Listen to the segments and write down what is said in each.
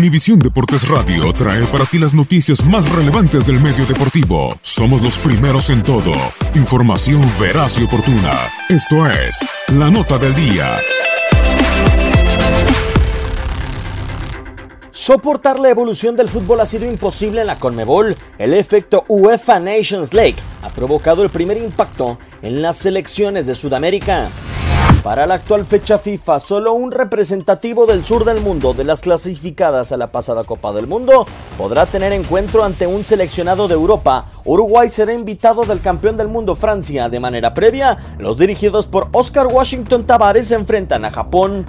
Univisión Deportes Radio trae para ti las noticias más relevantes del medio deportivo. Somos los primeros en todo. Información veraz y oportuna. Esto es La Nota del Día. Soportar la evolución del fútbol ha sido imposible en la Conmebol. El efecto UEFA Nations League ha provocado el primer impacto en las selecciones de Sudamérica. Para la actual fecha FIFA, solo un representativo del sur del mundo de las clasificadas a la pasada Copa del Mundo podrá tener encuentro ante un seleccionado de Europa. Uruguay será invitado del campeón del mundo Francia. De manera previa, los dirigidos por Oscar Washington Tavares se enfrentan a Japón.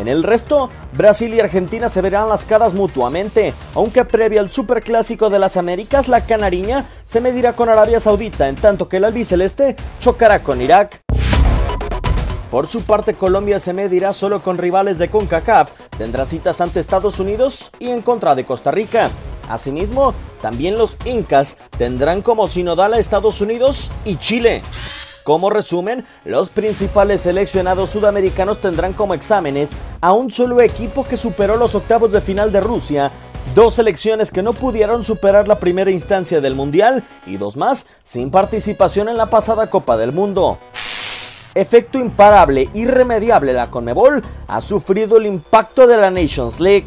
En el resto, Brasil y Argentina se verán las caras mutuamente, aunque previa al Superclásico de las Américas, la canariña se medirá con Arabia Saudita, en tanto que el albiceleste chocará con Irak. Por su parte, Colombia se medirá solo con rivales de CONCACAF, tendrá citas ante Estados Unidos y en contra de Costa Rica. Asimismo, también los Incas tendrán como sinodal a Estados Unidos y Chile. Como resumen, los principales seleccionados sudamericanos tendrán como exámenes a un solo equipo que superó los octavos de final de Rusia, dos selecciones que no pudieron superar la primera instancia del Mundial y dos más sin participación en la pasada Copa del Mundo. Efecto imparable, irremediable, la Conmebol ha sufrido el impacto de la Nations League.